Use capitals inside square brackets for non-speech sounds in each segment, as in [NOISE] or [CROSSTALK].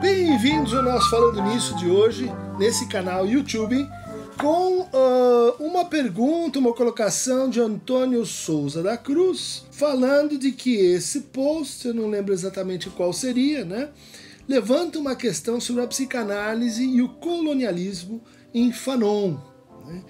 Bem-vindos ao nosso Falando Nisso de hoje, nesse canal YouTube, com uh, uma pergunta, uma colocação de Antônio Souza da Cruz, falando de que esse post, eu não lembro exatamente qual seria, né? Levanta uma questão sobre a psicanálise e o colonialismo em Fanon. Né?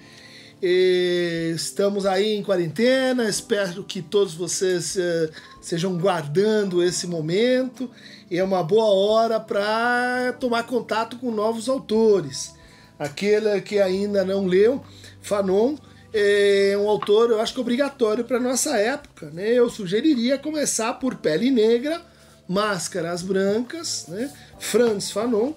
Estamos aí em quarentena, espero que todos vocês uh, sejam guardando esse momento. É uma boa hora para tomar contato com novos autores. Aquele que ainda não leu, Fanon é um autor, eu acho que obrigatório para nossa época. Né? Eu sugeriria começar por Pele Negra, Máscaras Brancas, né? Franz Fanon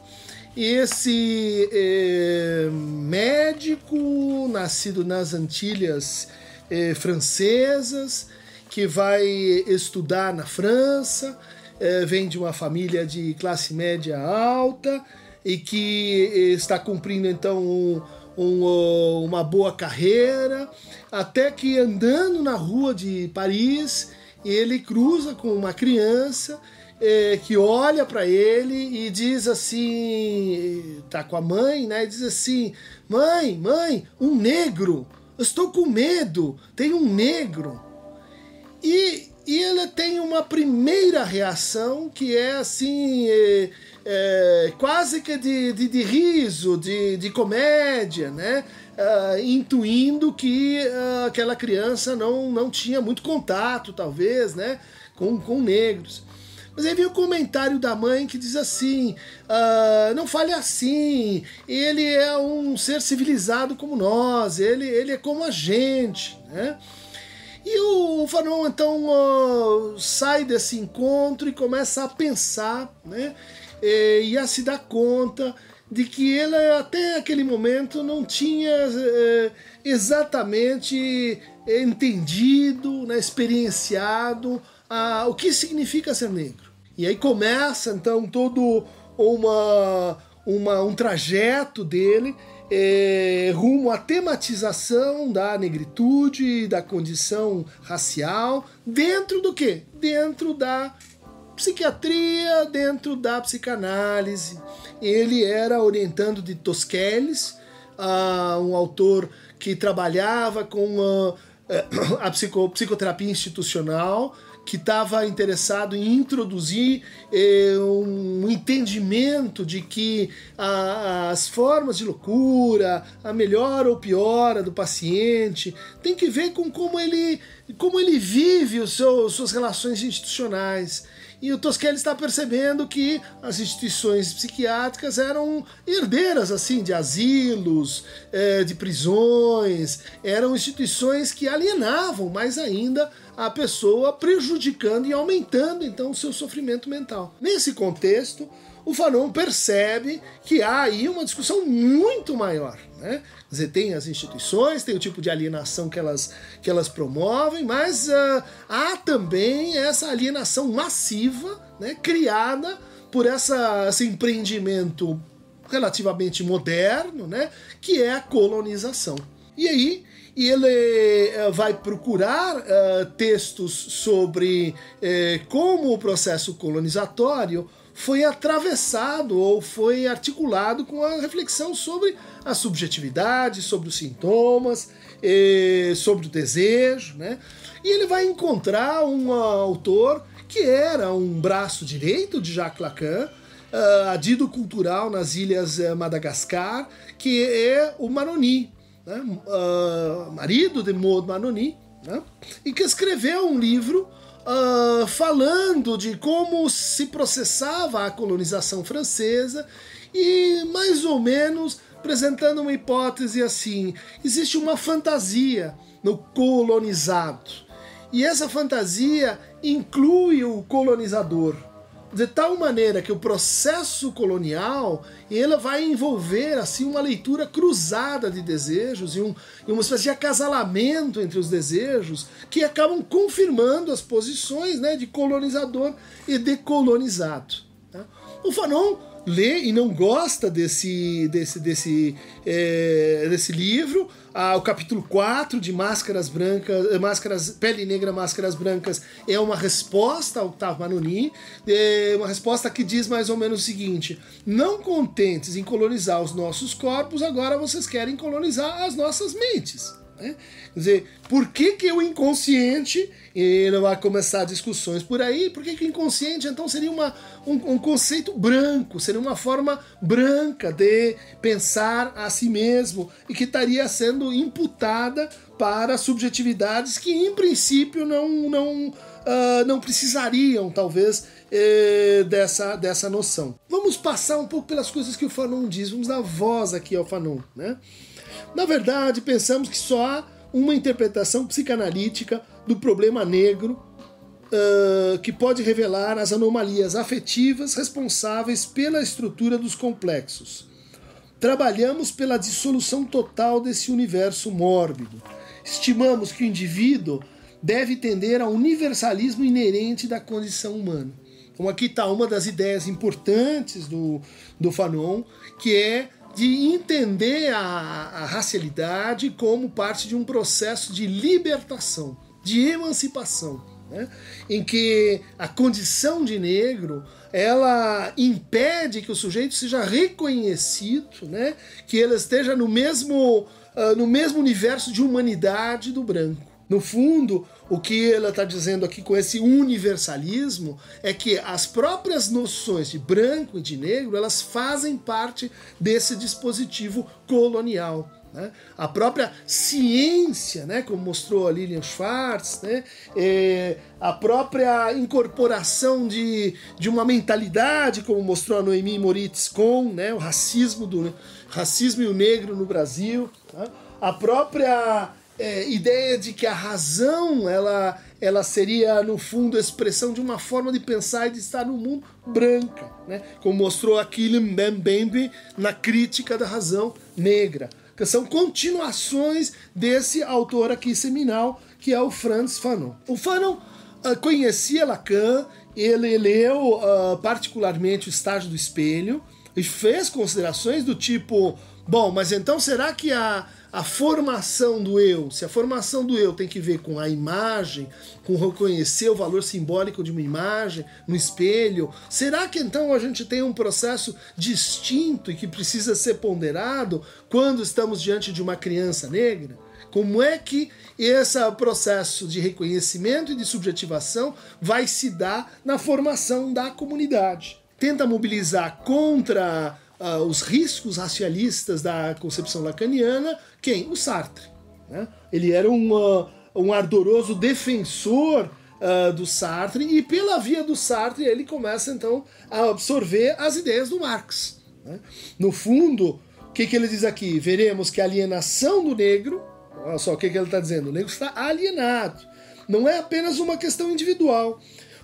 esse é, médico nascido nas Antilhas é, francesas, que vai estudar na França, é, vem de uma família de classe média alta e que está cumprindo então um, um, uma boa carreira, até que andando na rua de Paris ele cruza com uma criança é, que olha para ele e diz assim, tá com a mãe, né? E diz assim: "Mãe, mãe, um negro. Eu estou com medo. Tem um negro." E, e ele tem uma primeira reação que é assim, é, é, quase que de, de, de, riso, de, de comédia, né? Uh, intuindo que uh, aquela criança não, não tinha muito contato, talvez, né? Com, com negros. Mas aí vem o comentário da mãe que diz assim: ah, não fale assim, ele é um ser civilizado como nós, ele, ele é como a gente, né? E o Fanon então sai desse encontro e começa a pensar, né? E, a se dar conta de que ele até aquele momento não tinha uh, exatamente entendido, né, experienciado uh, o que significa ser negro. E aí começa então todo uma, uma, um trajeto dele é, rumo à tematização da negritude, da condição racial, dentro do que? Dentro da psiquiatria, dentro da psicanálise. Ele era orientando de Tosquelles, uh, um autor que trabalhava com uh, [COUGHS] a psico, psicoterapia institucional, que estava interessado em introduzir eh, um entendimento de que a, as formas de loucura, a melhora ou piora do paciente, tem que ver com como ele, como ele vive os seus, suas relações institucionais. E o Tosquelli está percebendo que as instituições psiquiátricas eram herdeiras assim de asilos, eh, de prisões, eram instituições que alienavam mais ainda a pessoa, prejudicando e aumentando então o seu sofrimento mental. Nesse contexto, o Fanon percebe que há aí uma discussão muito maior. Né? Quer dizer, tem as instituições, tem o tipo de alienação que elas, que elas promovem, mas uh, há também essa alienação massiva né, criada por essa, esse empreendimento relativamente moderno, né, que é a colonização. E aí ele uh, vai procurar uh, textos sobre uh, como o processo colonizatório foi atravessado ou foi articulado com a reflexão sobre a subjetividade, sobre os sintomas, sobre o desejo, né? E ele vai encontrar um autor que era um braço direito de Jacques Lacan, uh, adido cultural nas ilhas Madagascar, que é o Maroni, né, uh, marido de Maud Manoni, né, e que escreveu um livro uh, falando de como se processava a colonização francesa e mais ou menos apresentando uma hipótese assim: existe uma fantasia no colonizado. E essa fantasia inclui o colonizador de tal maneira que o processo colonial ele vai envolver assim uma leitura cruzada de desejos e, um, e uma espécie de acasalamento entre os desejos que acabam confirmando as posições né, de colonizador e decolonizado. Tá? O Fanon lê e não gosta desse, desse, desse, é, desse livro. Ah, o capítulo 4 de Máscaras Brancas, eh, Máscaras, Pele Negra, Máscaras Brancas é uma resposta ao Octavo Manoni, é uma resposta que diz mais ou menos o seguinte: não contentes em colonizar os nossos corpos, agora vocês querem colonizar as nossas mentes. Né? Quer dizer, por que, que o inconsciente, ele vai começar discussões por aí, por que, que o inconsciente então seria uma, um, um, conceito branco, seria uma forma branca de pensar a si mesmo e que estaria sendo imputada para subjetividades que em princípio não, não, uh, não precisariam, talvez, eh, dessa, dessa noção. Vamos passar um pouco pelas coisas que o Fanon diz, vamos dar voz aqui ao Fanon, né? Na verdade, pensamos que só há uma interpretação psicanalítica do problema negro uh, que pode revelar as anomalias afetivas responsáveis pela estrutura dos complexos. Trabalhamos pela dissolução total desse universo mórbido. Estimamos que o indivíduo deve tender ao universalismo inerente da condição humana. Então aqui está uma das ideias importantes do, do Fanon, que é de entender a, a racialidade como parte de um processo de libertação, de emancipação. Né? em que a condição de negro ela impede que o sujeito seja reconhecido, né? que ele esteja no mesmo, uh, no mesmo universo de humanidade do branco. No fundo, o que ela está dizendo aqui com esse universalismo é que as próprias noções de branco e de negro elas fazem parte desse dispositivo colonial. Né? A própria ciência, né, como mostrou a Lilian Schwartz, né, é, a própria incorporação de, de uma mentalidade, como mostrou a Noemi Moritz com né, o racismo, do, racismo e o negro no Brasil, tá? a própria é, ideia de que a razão ela, ela seria, no fundo, a expressão de uma forma de pensar e de estar no mundo branca, né? como mostrou Achille Mbembe na crítica da razão negra. Que são continuações desse autor aqui seminal, que é o Franz Fanon. O Fanon uh, conhecia Lacan, ele leu uh, particularmente o Estágio do Espelho e fez considerações do tipo: bom, mas então será que a a formação do eu, se a formação do eu tem que ver com a imagem, com reconhecer o valor simbólico de uma imagem no espelho, será que então a gente tem um processo distinto e que precisa ser ponderado quando estamos diante de uma criança negra? Como é que esse processo de reconhecimento e de subjetivação vai se dar na formação da comunidade? Tenta mobilizar contra uh, os riscos racialistas da concepção lacaniana, quem? O Sartre. Né? Ele era um, uh, um ardoroso defensor uh, do Sartre e pela via do Sartre ele começa então a absorver as ideias do Marx. Né? No fundo, o que, que ele diz aqui? Veremos que a alienação do negro, olha só o que, que ele está dizendo, o negro está alienado. Não é apenas uma questão individual.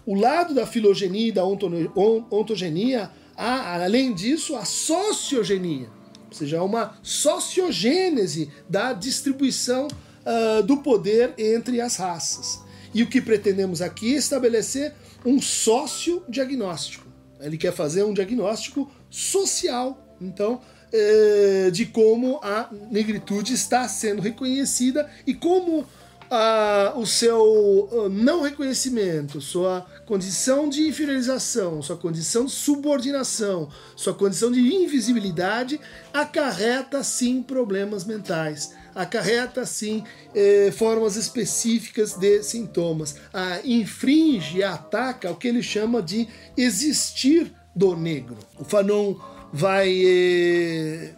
O lado da filogenia e da ontogenia Há, além disso, a sociogenia, ou seja, uma sociogênese da distribuição uh, do poder entre as raças. E o que pretendemos aqui é estabelecer um sócio-diagnóstico. Ele quer fazer um diagnóstico social, então, eh, de como a negritude está sendo reconhecida e como ah, o seu ah, não reconhecimento, sua condição de inferiorização, sua condição de subordinação, sua condição de invisibilidade acarreta sim problemas mentais, acarreta sim eh, formas específicas de sintomas, ah, infringe, ataca o que ele chama de existir do negro. O Fanon vai eh,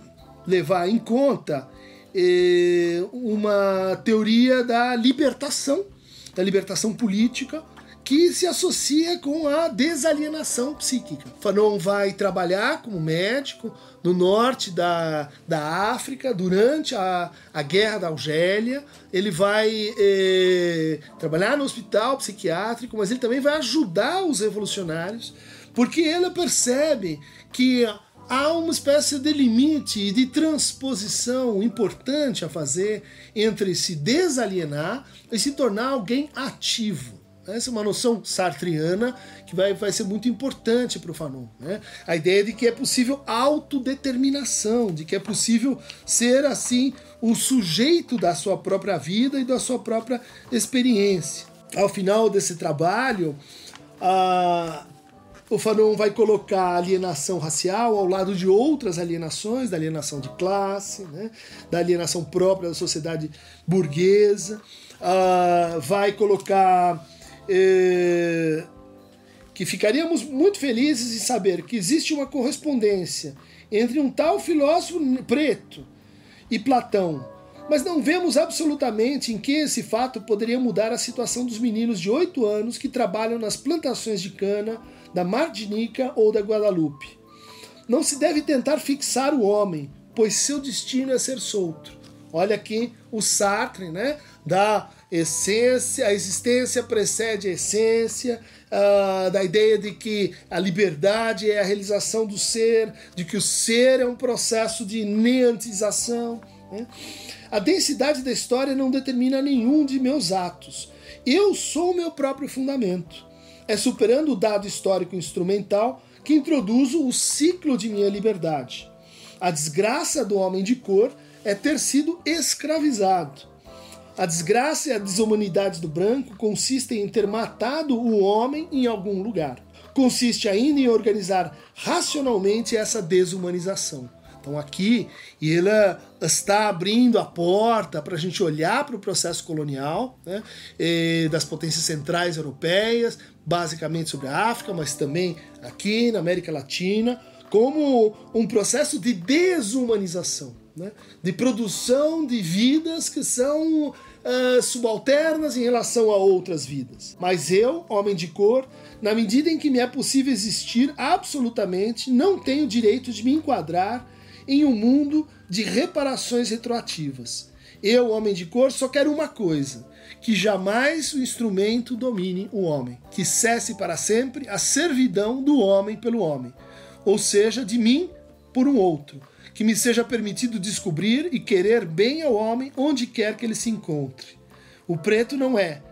levar em conta uma teoria da libertação, da libertação política, que se associa com a desalienação psíquica. Fanon vai trabalhar como médico no norte da, da África durante a, a Guerra da Algéria. Ele vai eh, trabalhar no hospital psiquiátrico, mas ele também vai ajudar os revolucionários, porque ele percebe que há uma espécie de limite e de transposição importante a fazer entre se desalienar e se tornar alguém ativo. Essa é uma noção sartriana que vai, vai ser muito importante para o Fanon. Né? A ideia de que é possível autodeterminação, de que é possível ser assim o sujeito da sua própria vida e da sua própria experiência. Ao final desse trabalho, a, o Fanon vai colocar a alienação racial ao lado de outras alienações, da alienação de classe, né? da alienação própria da sociedade burguesa, uh, vai colocar eh, que ficaríamos muito felizes em saber que existe uma correspondência entre um tal filósofo preto e Platão, mas não vemos absolutamente em que esse fato poderia mudar a situação dos meninos de 8 anos que trabalham nas plantações de cana da Martinica ou da Guadalupe. Não se deve tentar fixar o homem, pois seu destino é ser solto. Olha aqui o Sartre, né? Da essência, a existência precede a essência, uh, da ideia de que a liberdade é a realização do ser, de que o ser é um processo de neantização. Né? A densidade da história não determina nenhum de meus atos. Eu sou o meu próprio fundamento. É superando o dado histórico instrumental que introduzo o ciclo de minha liberdade. A desgraça do homem de cor é ter sido escravizado. A desgraça e a desumanidade do branco consistem em ter matado o homem em algum lugar. Consiste ainda em organizar racionalmente essa desumanização. Então aqui ele está abrindo a porta para a gente olhar para o processo colonial né, das potências centrais europeias, basicamente sobre a África, mas também aqui na América Latina, como um processo de desumanização, né, de produção de vidas que são uh, subalternas em relação a outras vidas. Mas eu, homem de cor, na medida em que me é possível existir absolutamente, não tenho direito de me enquadrar em um mundo de reparações retroativas. Eu, homem de cor, só quero uma coisa: que jamais o instrumento domine o homem, que cesse para sempre a servidão do homem pelo homem, ou seja, de mim por um outro, que me seja permitido descobrir e querer bem ao homem onde quer que ele se encontre. O preto não é,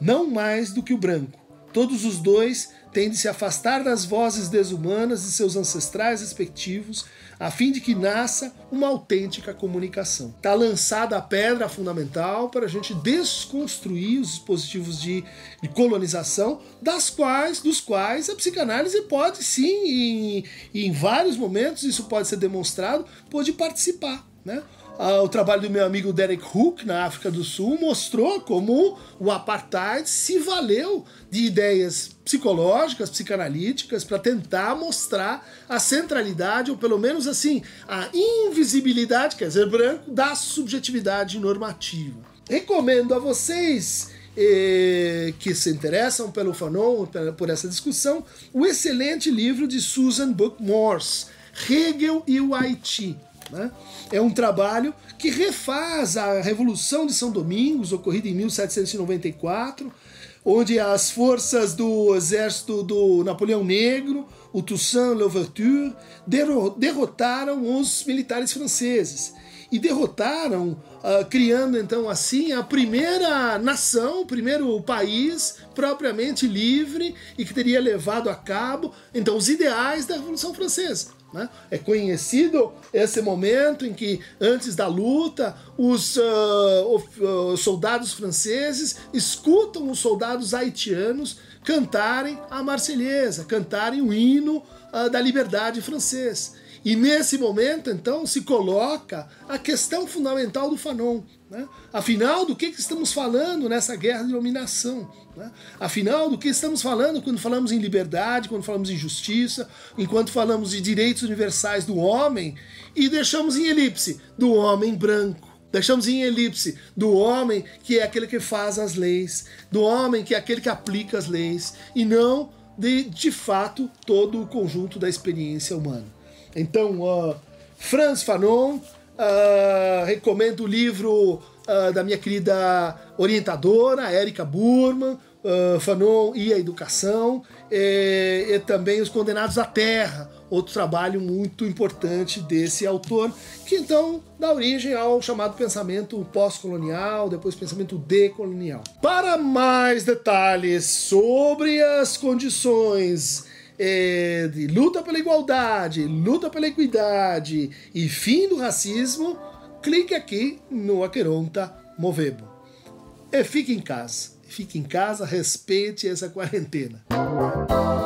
não mais do que o branco. Todos os dois têm de se afastar das vozes desumanas de seus ancestrais respectivos a fim de que nasça uma autêntica comunicação. Está lançada a pedra fundamental para a gente desconstruir os dispositivos de, de, colonização, das quais, dos quais a psicanálise pode sim, e em vários momentos isso pode ser demonstrado, pode participar. Né? Uh, o trabalho do meu amigo Derek Hook na África do Sul mostrou como o apartheid se valeu de ideias psicológicas, psicanalíticas, para tentar mostrar a centralidade, ou pelo menos assim, a invisibilidade, quer dizer, branco, da subjetividade normativa. Recomendo a vocês eh, que se interessam pelo Fanon, por essa discussão, o excelente livro de Susan Book Morse, Hegel e o Haiti né? É um trabalho que refaz a Revolução de São Domingos, ocorrida em 1794, onde as forças do exército do Napoleão Negro, o Toussaint Louverture, derrotaram os militares franceses. E derrotaram, uh, criando então assim a primeira nação, o primeiro país propriamente livre e que teria levado a cabo então os ideais da Revolução Francesa. Né? É conhecido esse momento em que, antes da luta, os uh, uh, soldados franceses escutam os soldados haitianos cantarem a Marselhesa, cantarem o hino uh, da liberdade francês. E nesse momento, então, se coloca a questão fundamental do Fanon. Né? Afinal, do que, que estamos falando nessa guerra de dominação? Né? Afinal, do que estamos falando quando falamos em liberdade, quando falamos em justiça, enquanto falamos de direitos universais do homem e deixamos em elipse do homem branco. Deixamos em elipse do homem que é aquele que faz as leis, do homem que é aquele que aplica as leis, e não de, de fato, todo o conjunto da experiência humana. Então, uh, Franz Fanon, uh, recomendo o livro uh, da minha querida orientadora, Érica Burman, uh, Fanon e a Educação, e, e também Os Condenados à Terra, outro trabalho muito importante desse autor, que então dá origem ao chamado pensamento pós-colonial, depois pensamento decolonial. Para mais detalhes sobre as condições é, de luta pela igualdade, luta pela equidade e fim do racismo, clique aqui no Aqueronta Movebo. E fique em casa. Fique em casa, respeite essa quarentena. You.